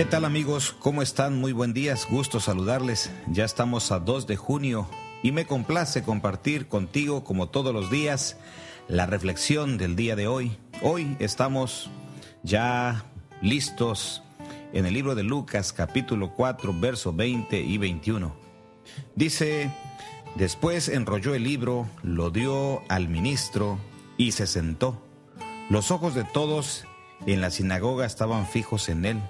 ¿Qué tal amigos? ¿Cómo están? Muy buen día, gusto saludarles. Ya estamos a 2 de junio y me complace compartir contigo, como todos los días, la reflexión del día de hoy. Hoy estamos ya listos en el libro de Lucas capítulo 4, verso 20 y 21. Dice, después enrolló el libro, lo dio al ministro y se sentó. Los ojos de todos en la sinagoga estaban fijos en él.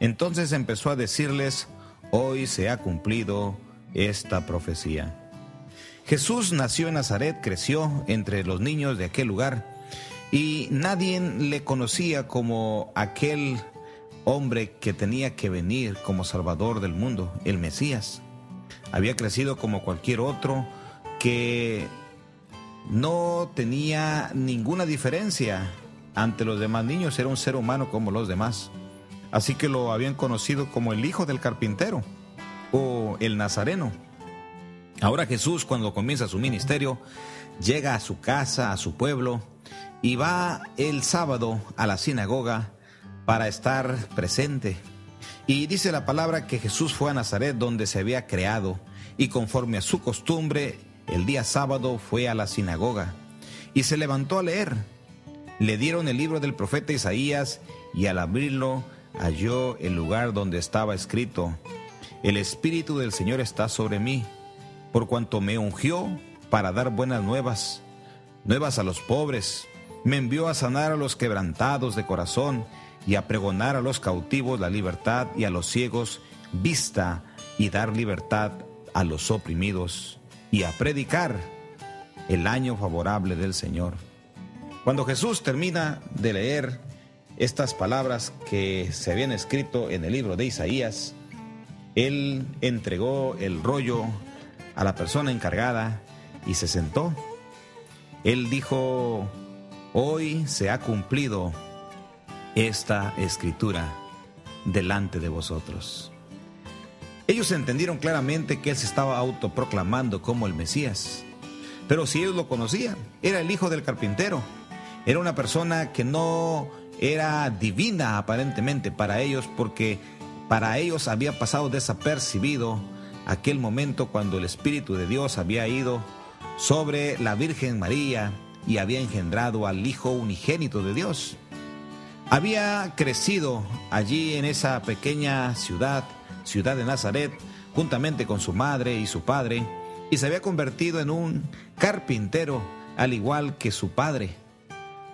Entonces empezó a decirles, hoy se ha cumplido esta profecía. Jesús nació en Nazaret, creció entre los niños de aquel lugar y nadie le conocía como aquel hombre que tenía que venir como Salvador del mundo, el Mesías. Había crecido como cualquier otro que no tenía ninguna diferencia ante los demás niños, era un ser humano como los demás. Así que lo habían conocido como el hijo del carpintero o el nazareno. Ahora Jesús cuando comienza su ministerio llega a su casa, a su pueblo y va el sábado a la sinagoga para estar presente. Y dice la palabra que Jesús fue a Nazaret donde se había creado y conforme a su costumbre el día sábado fue a la sinagoga y se levantó a leer. Le dieron el libro del profeta Isaías y al abrirlo halló el lugar donde estaba escrito, El Espíritu del Señor está sobre mí, por cuanto me ungió para dar buenas nuevas, nuevas a los pobres, me envió a sanar a los quebrantados de corazón y a pregonar a los cautivos la libertad y a los ciegos vista y dar libertad a los oprimidos y a predicar el año favorable del Señor. Cuando Jesús termina de leer estas palabras que se habían escrito en el libro de Isaías, él entregó el rollo a la persona encargada y se sentó. Él dijo, hoy se ha cumplido esta escritura delante de vosotros. Ellos entendieron claramente que él se estaba autoproclamando como el Mesías. Pero si ellos lo conocían, era el hijo del carpintero. Era una persona que no era divina aparentemente para ellos porque para ellos había pasado desapercibido aquel momento cuando el Espíritu de Dios había ido sobre la Virgen María y había engendrado al Hijo unigénito de Dios. Había crecido allí en esa pequeña ciudad, ciudad de Nazaret, juntamente con su madre y su padre, y se había convertido en un carpintero al igual que su padre.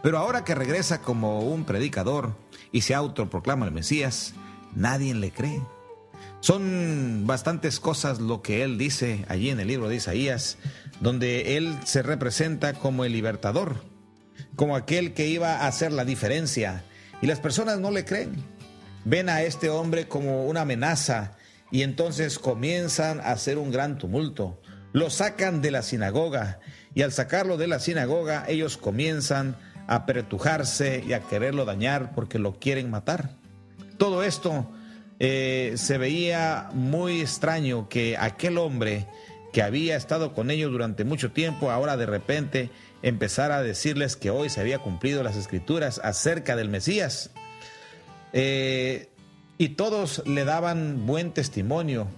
Pero ahora que regresa como un predicador y se autoproclama el Mesías, nadie le cree. Son bastantes cosas lo que él dice allí en el libro de Isaías, donde él se representa como el libertador, como aquel que iba a hacer la diferencia. Y las personas no le creen. Ven a este hombre como una amenaza y entonces comienzan a hacer un gran tumulto. Lo sacan de la sinagoga y al sacarlo de la sinagoga ellos comienzan a apretujarse y a quererlo dañar porque lo quieren matar. Todo esto eh, se veía muy extraño que aquel hombre que había estado con ellos durante mucho tiempo, ahora de repente empezara a decirles que hoy se había cumplido las escrituras acerca del Mesías. Eh, y todos le daban buen testimonio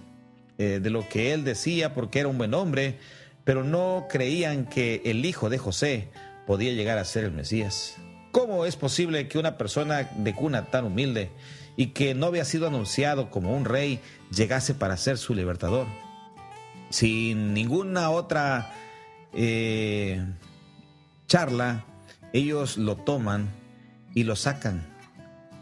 eh, de lo que él decía porque era un buen hombre, pero no creían que el hijo de José podía llegar a ser el Mesías. ¿Cómo es posible que una persona de cuna tan humilde y que no había sido anunciado como un rey llegase para ser su libertador? Sin ninguna otra eh, charla, ellos lo toman y lo sacan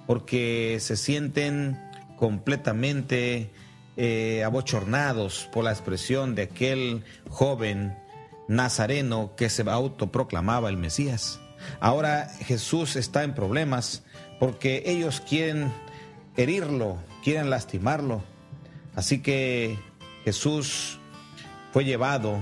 porque se sienten completamente eh, abochornados por la expresión de aquel joven nazareno que se autoproclamaba el Mesías. Ahora Jesús está en problemas porque ellos quieren herirlo, quieren lastimarlo. Así que Jesús fue llevado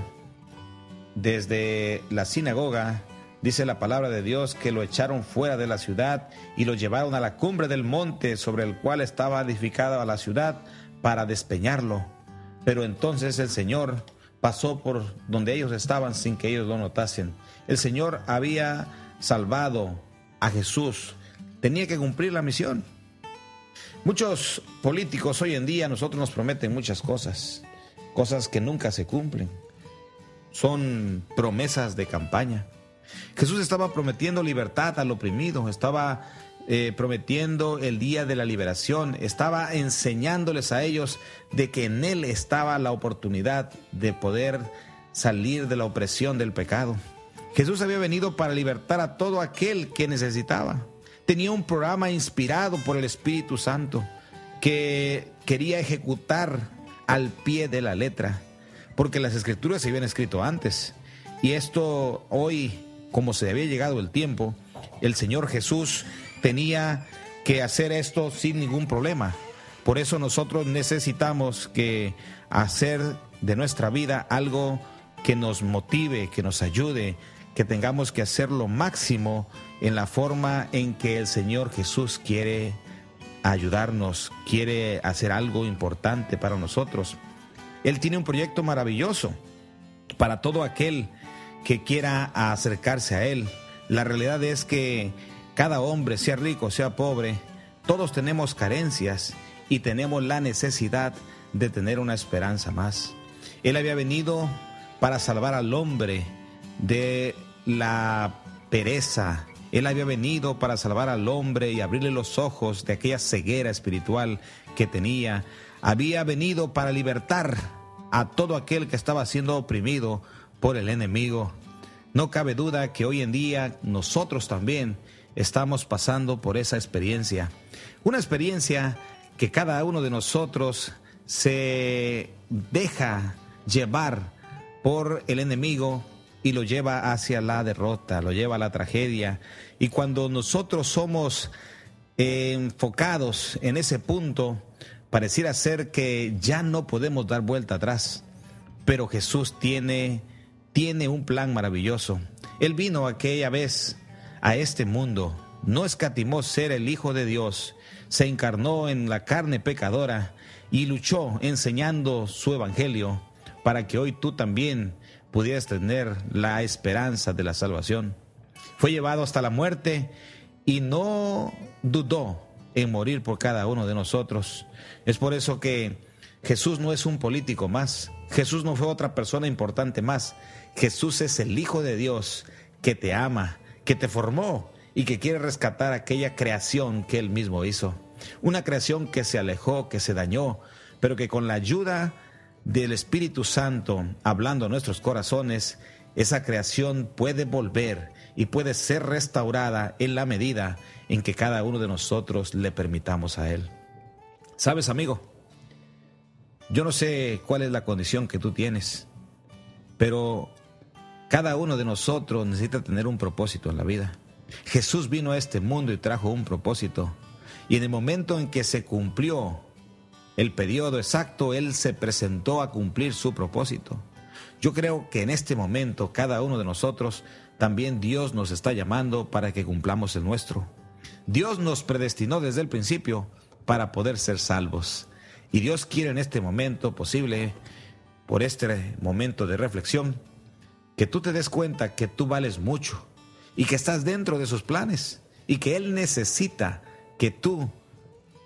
desde la sinagoga, dice la palabra de Dios, que lo echaron fuera de la ciudad y lo llevaron a la cumbre del monte sobre el cual estaba edificada la ciudad para despeñarlo. Pero entonces el Señor pasó por donde ellos estaban sin que ellos lo notasen. El Señor había salvado a Jesús. Tenía que cumplir la misión. Muchos políticos hoy en día nosotros nos prometen muchas cosas, cosas que nunca se cumplen. Son promesas de campaña. Jesús estaba prometiendo libertad al oprimido, estaba eh, prometiendo el día de la liberación, estaba enseñándoles a ellos de que en Él estaba la oportunidad de poder salir de la opresión del pecado. Jesús había venido para libertar a todo aquel que necesitaba tenía un programa inspirado por el Espíritu Santo que quería ejecutar al pie de la letra, porque las escrituras se habían escrito antes. Y esto hoy, como se había llegado el tiempo, el Señor Jesús tenía que hacer esto sin ningún problema. Por eso nosotros necesitamos que hacer de nuestra vida algo que nos motive, que nos ayude, que tengamos que hacer lo máximo en la forma en que el Señor Jesús quiere ayudarnos, quiere hacer algo importante para nosotros. Él tiene un proyecto maravilloso para todo aquel que quiera acercarse a Él. La realidad es que cada hombre, sea rico, sea pobre, todos tenemos carencias y tenemos la necesidad de tener una esperanza más. Él había venido para salvar al hombre de la pereza, él había venido para salvar al hombre y abrirle los ojos de aquella ceguera espiritual que tenía. Había venido para libertar a todo aquel que estaba siendo oprimido por el enemigo. No cabe duda que hoy en día nosotros también estamos pasando por esa experiencia. Una experiencia que cada uno de nosotros se deja llevar por el enemigo y lo lleva hacia la derrota, lo lleva a la tragedia. Y cuando nosotros somos enfocados en ese punto, pareciera ser que ya no podemos dar vuelta atrás. Pero Jesús tiene, tiene un plan maravilloso. Él vino aquella vez a este mundo, no escatimó ser el Hijo de Dios, se encarnó en la carne pecadora y luchó enseñando su evangelio para que hoy tú también pudieras tener la esperanza de la salvación. Fue llevado hasta la muerte y no dudó en morir por cada uno de nosotros. Es por eso que Jesús no es un político más. Jesús no fue otra persona importante más. Jesús es el Hijo de Dios que te ama, que te formó y que quiere rescatar aquella creación que Él mismo hizo. Una creación que se alejó, que se dañó, pero que con la ayuda del Espíritu Santo hablando a nuestros corazones, esa creación puede volver y puede ser restaurada en la medida en que cada uno de nosotros le permitamos a Él. ¿Sabes, amigo? Yo no sé cuál es la condición que tú tienes, pero cada uno de nosotros necesita tener un propósito en la vida. Jesús vino a este mundo y trajo un propósito. Y en el momento en que se cumplió el periodo exacto, Él se presentó a cumplir su propósito. Yo creo que en este momento cada uno de nosotros también Dios nos está llamando para que cumplamos el nuestro. Dios nos predestinó desde el principio para poder ser salvos. Y Dios quiere en este momento posible, por este momento de reflexión, que tú te des cuenta que tú vales mucho y que estás dentro de sus planes y que Él necesita que tú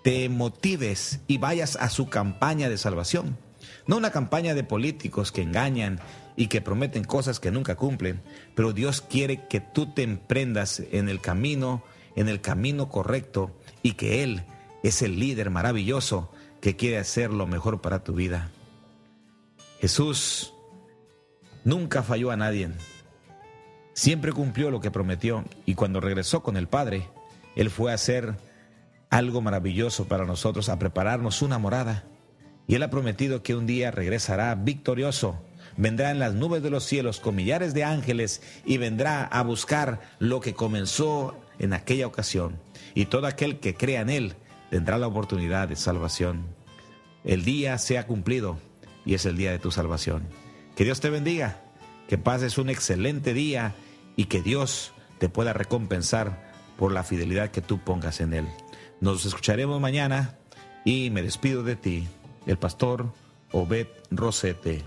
te motives y vayas a su campaña de salvación. No una campaña de políticos que engañan y que prometen cosas que nunca cumplen, pero Dios quiere que tú te emprendas en el camino, en el camino correcto y que Él es el líder maravilloso que quiere hacer lo mejor para tu vida. Jesús nunca falló a nadie. Siempre cumplió lo que prometió y cuando regresó con el Padre, Él fue a hacer algo maravilloso para nosotros, a prepararnos una morada. Y Él ha prometido que un día regresará victorioso, vendrá en las nubes de los cielos con millares de ángeles y vendrá a buscar lo que comenzó en aquella ocasión. Y todo aquel que crea en Él tendrá la oportunidad de salvación. El día se ha cumplido y es el día de tu salvación. Que Dios te bendiga, que pases un excelente día y que Dios te pueda recompensar por la fidelidad que tú pongas en Él. Nos escucharemos mañana y me despido de ti, el pastor Obed Rosete.